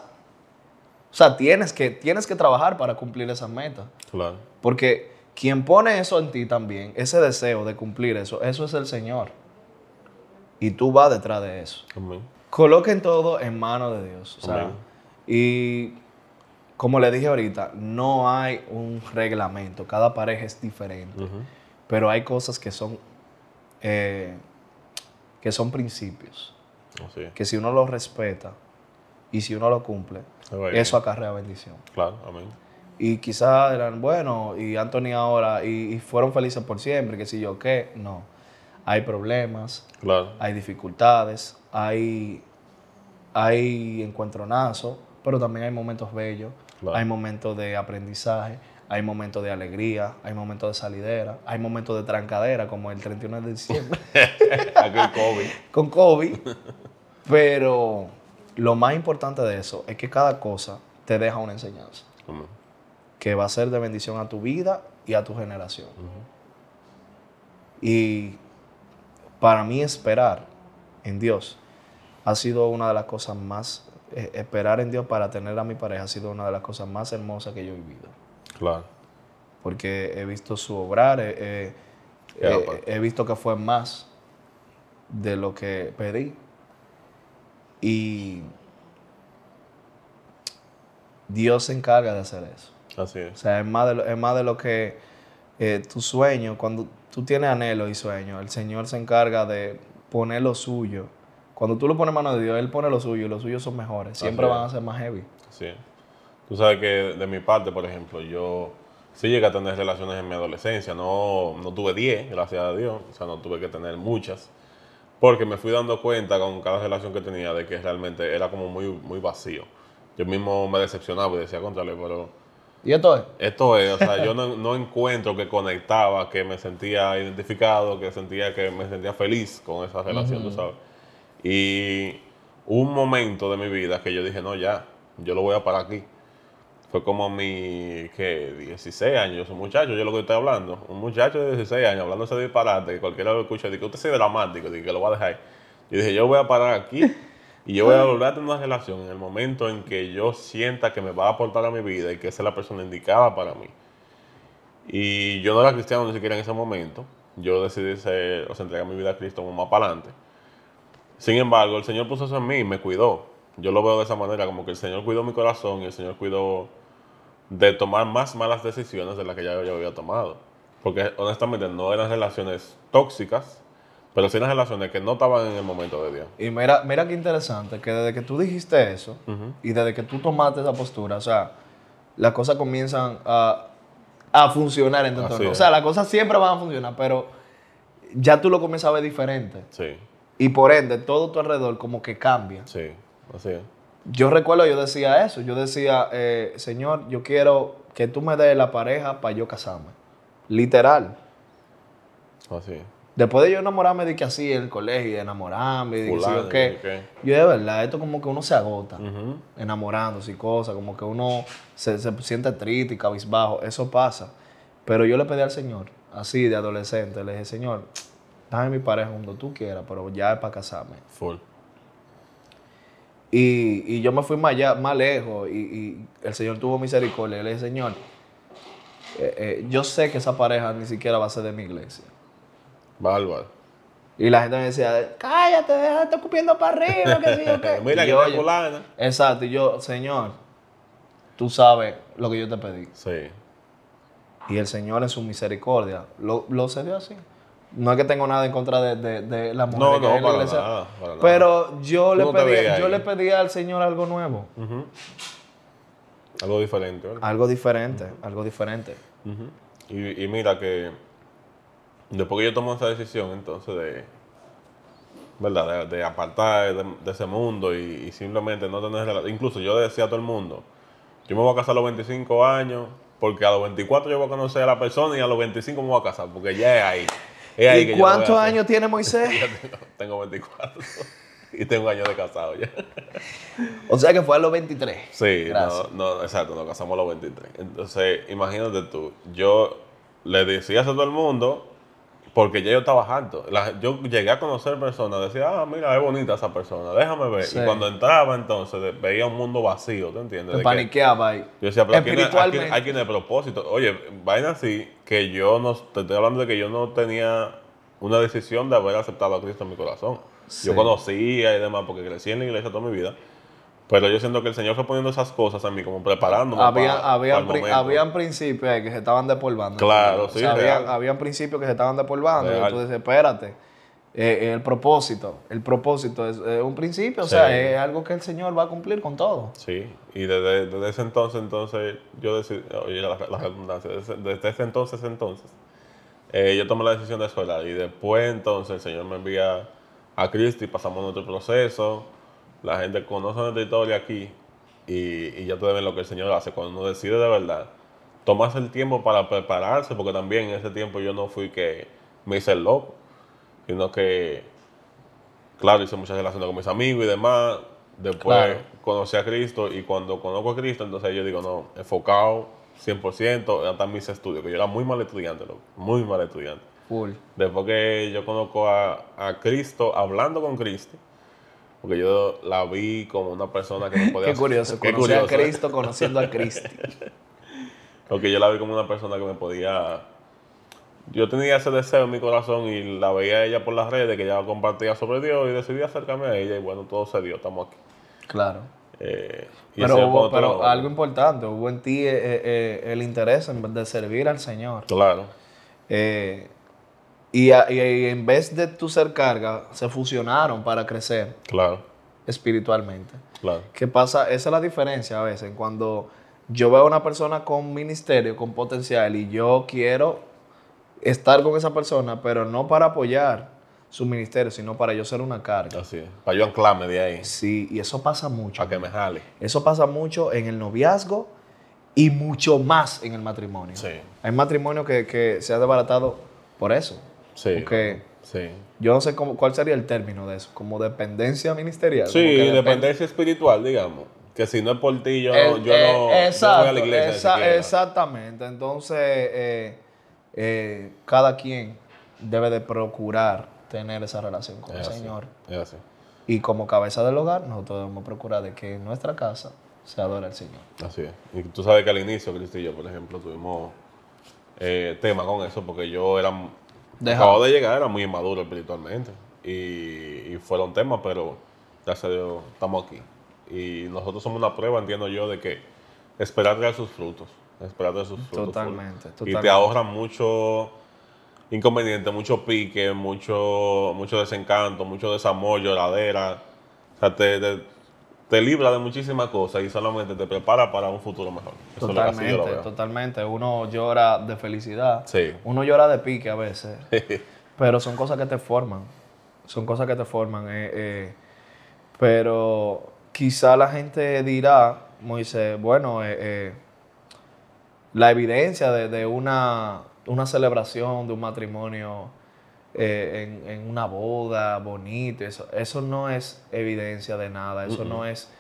O sea, tienes que, tienes que trabajar para cumplir esas metas. Claro. Porque quien pone eso en ti también, ese deseo de cumplir eso, eso es el Señor. Y tú vas detrás de eso. Amén. Coloquen todo en manos de Dios. Amén. y como le dije ahorita, no hay un reglamento. Cada pareja es diferente. Pero hay cosas que son, eh, que son principios. Que si uno los respeta y si uno lo cumple, eso acarrea bendición. Claro, amén. Y quizás eran, bueno, y Anthony ahora, y, y fueron felices por siempre, que si yo qué. No. Hay problemas, Claro. hay dificultades, hay, hay encuentronazos, pero también hay momentos bellos, Claro. hay momentos de aprendizaje, hay momentos de alegría, hay momentos de salidera, hay momentos de trancadera, como el 31 de diciembre (laughs) Aquel COVID. con COVID. Pero lo más importante de eso es que cada cosa te deja una enseñanza Amén. que va a ser de bendición a tu vida y a tu generación. Y para mí esperar en Dios ha sido una de las cosas más, eh, esperar en Dios para tener a mi pareja ha sido una de las cosas más hermosas que yo he vivido. Claro. Porque he visto su obrar, eh, eh, eh, pues. he visto que fue más de lo que pedí. Y Dios se encarga de hacer eso. Así O es. sea, es más de lo, es más de lo que eh, tu sueño, cuando tú tienes anhelo y sueño, el Señor se encarga de poner lo suyo. Cuando tú lo pones en manos de Dios, Él pone lo suyo y los suyos son mejores. Siempre van a ser más heavy. Sí. Tú sabes que de mi parte, por ejemplo, yo sí llegué a tener relaciones en mi adolescencia. No, no tuve 10, gracias a Dios. O sea, no tuve que tener muchas. Porque me fui dando cuenta con cada relación que tenía de que realmente era como muy, muy vacío. Yo mismo me decepcionaba y decía, contrale, pero ¿Y esto es? esto es, o sea, yo no, no encuentro que conectaba, que me sentía identificado, que sentía que me sentía feliz con esa relación, tú sabes. Y hubo un momento de mi vida que yo dije, no, ya, yo lo voy a parar aquí. fue como mi, ¿qué? 16 años, un muchacho, yo lo que estoy hablando, un muchacho de 16 años hablando ese disparate, que cualquiera lo escucha, dice que usted es dramático, dice que lo va a dejar. ahí. Yo dije, yo voy a parar aquí y yo voy a volver a tener una relación en el momento en que yo sienta que me va a aportar a mi vida y que esa es la persona indicada para mí. Y yo no era cristiano ni siquiera en ese momento. Yo decidí ser, o sea, entregar mi vida a Cristo como más para adelante. Sin embargo, el Señor puso eso en mí y me cuidó. Yo lo veo de esa manera, como que el Señor cuidó mi corazón y el Señor cuidó de tomar más malas decisiones de las que ya yo había tomado. Porque honestamente no eran relaciones tóxicas, pero sí eran relaciones que no estaban en el momento de Dios. Y mira, mira qué interesante, que desde que tú dijiste eso y desde que tú tomaste esa postura, o sea, las cosas comienzan a, a funcionar en tu entorno. O sea, las cosas siempre van a funcionar, pero ya tú lo comienzas a ver diferente. Sí, Y por ende, todo tu alrededor como que cambia. sí, así es. Yo recuerdo, yo decía eso. Yo decía, eh, Señor, yo quiero que tú me des la pareja para yo casarme. Literal. Así es. Después de yo enamorarme de que así en el colegio, de enamorarme, de que sí yo de verdad, esto como que uno se agota, enamorándose y cosas, como que uno se, se siente triste y cabizbajo, eso pasa. Pero yo le pedí al Señor, así de adolescente, le dije, Señor, dame mi pareja cuando tú quieras, pero ya es para casarme. Full. Y, y yo me fui más, allá, más lejos y, y el Señor tuvo misericordia. Le dije, Señor, eh, eh, yo sé que esa pareja ni siquiera va a ser de mi iglesia. Bárbaro. Y la gente me decía, cállate, déjate estar escupiendo para arriba, que sí o qué. (laughs) Mira Y que yo, fulana. Exacto, y yo, Señor, tú sabes lo que yo te pedí. Sí. Y el Señor en su misericordia lo, lo cedió así. No es que tengo nada en contra de, de, de la mujer No, no, en la para iglesia, nada, para nada. Pero yo, le, no pedí, yo le pedí al Señor algo nuevo. Algo diferente, ¿verdad? Algo diferente, algo diferente. Y mira que después que yo tomé esa decisión, entonces, de, ¿verdad? De, de apartar de, de ese mundo y, y simplemente no tener relación. Incluso yo decía a todo el mundo, yo me voy a casar a los 25 años, porque a los 24 yo voy a conocer a la persona y a los 25 me voy a casar, porque ya es ahí. Es ahí ¿Y cuántos años tiene Moisés? (laughs) Tengo 24 (laughs) y tengo un año de casado ya. (laughs) o sea que fue a los 23. Sí, Gracias. no, no, exacto, nos casamos a los 23. Entonces, imagínate tú, yo le decía eso a todo el mundo porque ya yo estaba harto. La- yo llegué a conocer personas, decía, ah, mira, es bonita esa persona, déjame ver. Sí. Y cuando entraba entonces de- veía un mundo vacío, ¿te entiendes? Te De que- paniqueaba ahí. yo decía, pero aquí hay- no hay propósito. Oye, vaina así que yo no, te estoy hablando de que yo no tenía una decisión de haber aceptado a Cristo en mi corazón. Sí. Yo conocía y demás porque crecí en la iglesia toda mi vida. Pero yo siento que el Señor fue poniendo esas cosas en mí, como preparándome Había, para, habían, para el habían principios que se estaban despolvando. Claro, O sí, sea, habían, principios que se estaban despolvando. Y Real. tú dices, espérate. eh, el propósito. El propósito es, un principio. O sea, es algo que el Señor va a cumplir con todo. Sí, y desde, desde ese entonces, entonces, yo decidí, oye, la, la redundancia, desde, desde ese entonces, entonces, eh, yo tomé la decisión de solar y después entonces el Señor me envía a Cristo y pasamos nuestro proceso, la gente conoce nuestra historia aquí y, y ya ustedes ven lo que el Señor hace cuando uno decide de verdad, tomarse el tiempo para prepararse, porque también en ese tiempo yo no fui que me hice el loco, sino que claro, hice muchas relaciones con mis amigos y demás. Después Claro. conocí a Cristo y cuando conozco a Cristo, entonces yo digo, no, enfocado 100%, hasta mis estudios, que yo era muy mal estudiante, loco, muy mal estudiante. Full. Después que yo conozco a, a Cristo, hablando con Cristo, porque yo la vi como una persona que no (laughs) podía... Qué curioso. Qué Conocer a curioso. Cristo conociendo a Cristo. (laughs) Porque yo la vi como una persona que me podía... Yo tenía ese deseo en mi corazón y la veía a ella por las redes, que ella compartía sobre Dios y decidí acercarme a ella y bueno, todo se dio, estamos aquí. Claro. Eh, y Pero, hubo, pero algo importante, hubo en ti eh, eh, el interés en de servir al Señor. Claro, Eh, y, a- y- en vez de tu ser carga, se fusionaron para crecer claro, espiritualmente. claro. ¿Qué pasa? Esa es la diferencia a veces. Cuando yo veo a una persona con ministerio, con potencial, y yo quiero estar con esa persona, pero no para apoyar su ministerio, sino para yo ser una carga. Así es. Para yo anclarme de ahí, Sí, y eso pasa mucho. para que me jale. Eso pasa mucho en el noviazgo y mucho más en el matrimonio. Sí. Hay matrimonios que, que se ha desbaratado por eso. Sí. Porque Sí. yo no sé cómo, cuál sería el término de eso, como dependencia ministerial. Sí, dependencia espiritual, digamos. que si no es por ti, yo, no, yo, Eh, no, eh, yo no voy a la iglesia. esa- exactamente. Entonces, eh, eh, cada quien debe de procurar tener esa relación con Es el así, Señor. Es así. Y como cabeza del hogar, nosotros debemos procurar de que en nuestra casa se adore al Señor. Así es. Y tú sabes que al inicio, Cristo y yo, por ejemplo, tuvimos eh, tema con eso porque yo era. Acabo de llegar, era muy inmaduro espiritualmente. Y, y fueron temas, pero gracias a Dios estamos aquí. Y nosotros somos una prueba, entiendo yo, de que esperar traer sus frutos. Esperar traer sus frutos. Totalmente. Y te ahorra mucho inconveniente, mucho pique, mucho, mucho desencanto, mucho desamor, lloradera. O sea, te, te, te libra de muchísimas cosas y solamente te prepara para un futuro mejor. Eso es lo que yo lo Totalmente, totalmente. Uno llora de felicidad. Sí. Uno llora de pique a veces. (laughs) pero son cosas que te forman. Son cosas que te forman. eh, eh. pero quizá la gente dirá, Moisés, bueno, eh, la evidencia de, de una, una celebración, de un matrimonio eh, en, en una boda bonito, eso, eso no es evidencia de nada. Eso no es,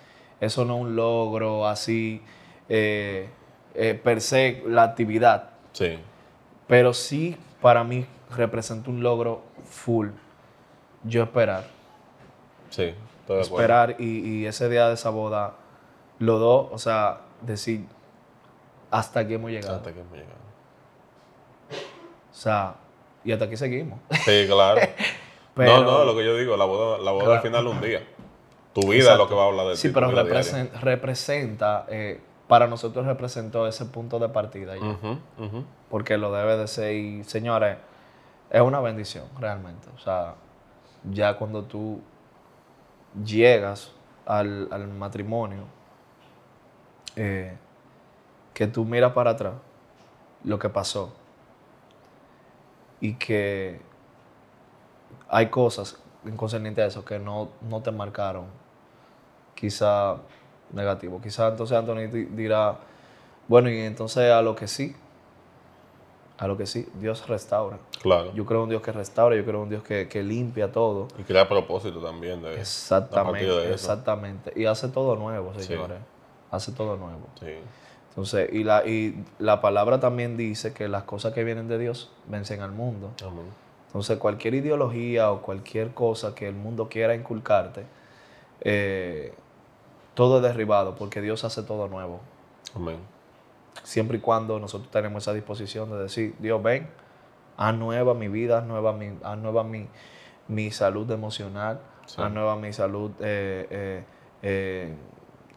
eso no es un logro así eh, eh, per se la actividad. Sí. Pero sí, para mí representa un logro full. Yo esperar. Sí. Estoy de. Esperar y, y ese día de esa boda, los dos, o sea, decir, hasta aquí hemos llegado. Hasta que hemos llegado. O sea, y hasta aquí seguimos. (laughs) Sí, claro. (laughs) Pero- no, no, lo que yo digo, la boda, la boda Claro. al final un día. Tu vida es lo que va a hablar de Sí, ti. pero diaria. represen- representa, eh, para nosotros representó ese punto de partida. ya. Porque lo debe de ser. Y señores, es una bendición realmente. O sea, ya cuando tú llegas al, al matrimonio, eh, que tú miras para atrás lo que pasó y que hay cosas en concerniente a eso que no, no te marcaron, quizá negativo. Quizá entonces Anthony di- dirá, bueno, y entonces a lo que sí, a lo que sí, Dios restaura. Claro. Yo creo en un Dios que restaura, yo creo en un Dios que, que limpia todo. Y crea propósito también de a Exactamente, de eso. exactamente. Y hace todo nuevo, Sí. señores. Hace todo nuevo. Sí. Entonces, y la, y la palabra también dice que las cosas que vienen de Dios vencen al mundo. Amén. Entonces, cualquier ideología o cualquier cosa que el mundo quiera inculcarte, eh, todo es derribado porque Dios hace todo nuevo. Amén. Siempre y cuando nosotros tenemos esa disposición de decir, Dios, ven, haz nueva mi vida, haz nueva mi, haz nueva mi, mi salud emocional, Sí. haz nueva mi salud eh, eh, eh,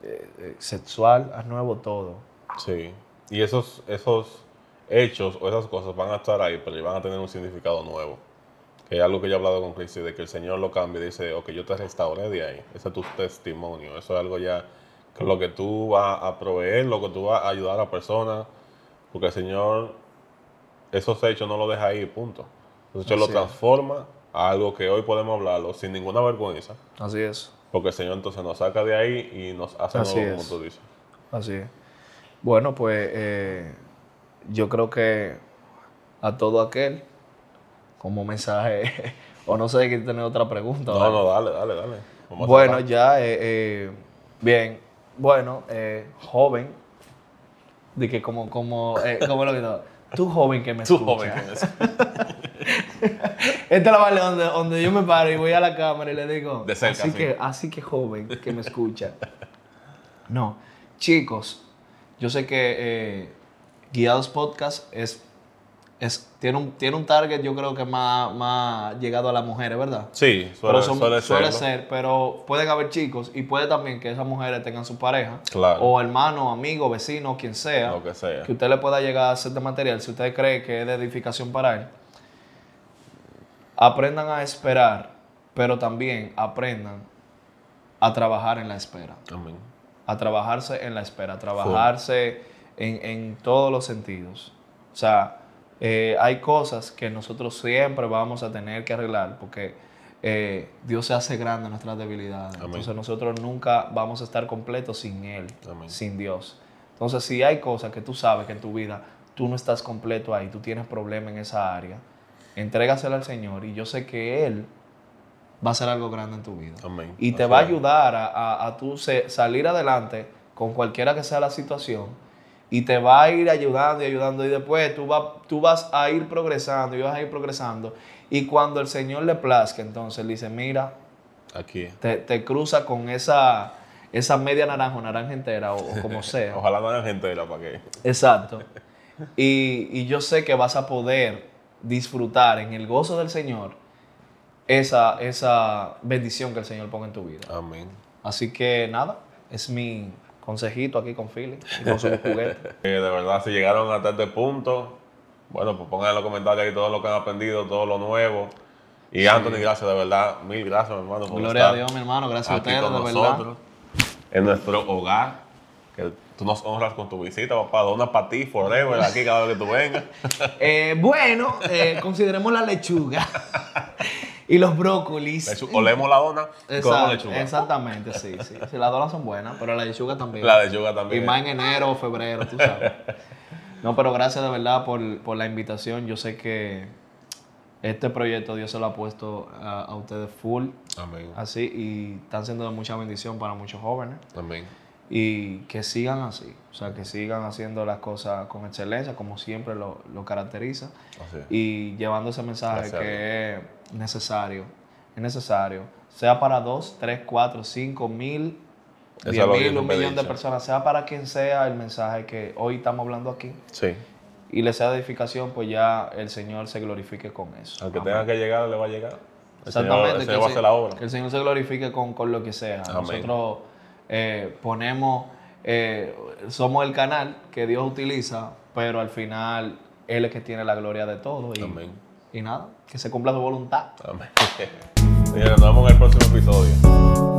eh, sexual, haz nuevo todo. Sí. Y esos, esos hechos o esas cosas van a estar ahí, pero van a tener un significado nuevo. Que es algo que yo he hablado con Cristo, de que el Señor lo cambie y dice, ok, yo te restauré de ahí. Ese es tu testimonio. Eso es algo ya, que lo que tú vas a proveer, lo que tú vas a ayudar a la persona. Porque el Señor, esos hechos no lo deja ahí, punto. Entonces Él lo Así es. transforma a algo que hoy podemos hablarlo sin ninguna vergüenza. Así es, Porque el Señor entonces nos saca de ahí y nos hace nuevo, como tú dices. así es. Bueno, pues eh, yo creo que a todo aquel, como mensaje, (laughs) o no sé, que tener otra pregunta. No, ¿vale? no, dale, dale, dale. Vamos Bueno, ya, eh, eh, bien, bueno, eh, joven, de que como, como, eh, como lo que no, tú joven que me Tú escucha. joven que. Esta es la vale donde, donde yo me paro y voy a la cámara y le digo, De cerca, así, sí. que, así que joven que me escucha. No, chicos, yo sé que eh, Guiados Podcast es, es, tiene, un, tiene un target yo creo que más, más llegado a las mujeres, ¿verdad? Sí, suele, pero son- suele ser, pero pueden haber chicos y puede también que esas mujeres tengan su pareja, Claro. o hermano, amigo, vecino, quien sea, Lo que sea. que usted le pueda llegar a hacer de material si usted cree que es de edificación para él. Aprendan a esperar, pero también aprendan a trabajar en la espera, Amén. A trabajarse en la espera, a trabajarse en, en todos los sentidos. O sea, eh, hay cosas que nosotros siempre vamos a tener que arreglar porque eh, Dios se hace grande en nuestras debilidades. Amén. Entonces nosotros nunca vamos a estar completos sin Él, Amén. sin Dios. Entonces si hay cosas que tú sabes que en tu vida tú no estás completo ahí, tú tienes problema en esa área, entrégasela al Señor y yo sé que Él va a ser algo grande en tu vida. Amén. Y te va a ayudar a, a, a tú se- salir adelante con cualquiera que sea la situación. Y te va a ir ayudando y ayudando. Y después tú, va- tú vas a ir progresando y vas a ir progresando. Y cuando el Señor le plazca, entonces él dice, mira, Aquí. te, te cruza con esa, esa media naranja o naranja entera o, o como (laughs) sea. Ojalá de la para que. Exacto. Y, y yo sé que vas a poder disfrutar en el gozo del Señor esa, esa bendición que el Señor ponga en tu vida. Amén. Así que nada, es mi consejito aquí con Philly y con su (laughs) juguete. Eh, de verdad, si llegaron hasta este punto, bueno, pues pongan en los comentarios ahí todo lo que han aprendido, todo lo nuevo. Y Anthony, gracias, de verdad, mil gracias, mi hermano, por Gloria a Dios, mi hermano, gracias a ustedes, con de verdad. nosotros, en nuestro hogar. Que tú nos honras con tu visita, papá. Dona para ti, forever, aquí cada vez que tú vengas. (laughs) Eh, bueno, eh, consideremos la lechuga (laughs) y los brócolis. Olemos la dona Exacto, lechuga. Exactamente, sí, sí. Sí, las donas son buenas, pero la lechuga también. La lechuga Y también. más en enero o febrero, tú sabes. (laughs) No, pero gracias de verdad por, por la invitación. Yo sé que este proyecto Dios se lo ha puesto a, a ustedes full, Amén. así, y están siendo de mucha bendición para muchos jóvenes. Amén. Y que sigan así, o sea, que sigan haciendo las cosas con excelencia, como siempre lo, lo caracteriza, Así es. y llevando ese mensaje Gracias que es necesario, es necesario, sea para dos, tres, cuatro, cinco mil, Eso diez es lo que mil, yo un millón de personas, sea para quien sea el mensaje que hoy estamos hablando aquí, Sí. y le sea de edificación, pues ya el Señor se glorifique con eso. Aunque tenga que llegar, le va a llegar. El Señor, Exactamente, el que, Señor va a el, hacer la obra. que el Señor se glorifique con, con lo que sea. Amén. Nosotros eh, ponemos, eh, somos el canal que Dios utiliza, pero al final Él es que tiene la gloria de todo. Y, Amén. Y nada, que se cumpla su voluntad. Amén. (laughs) Nos vemos en el próximo episodio.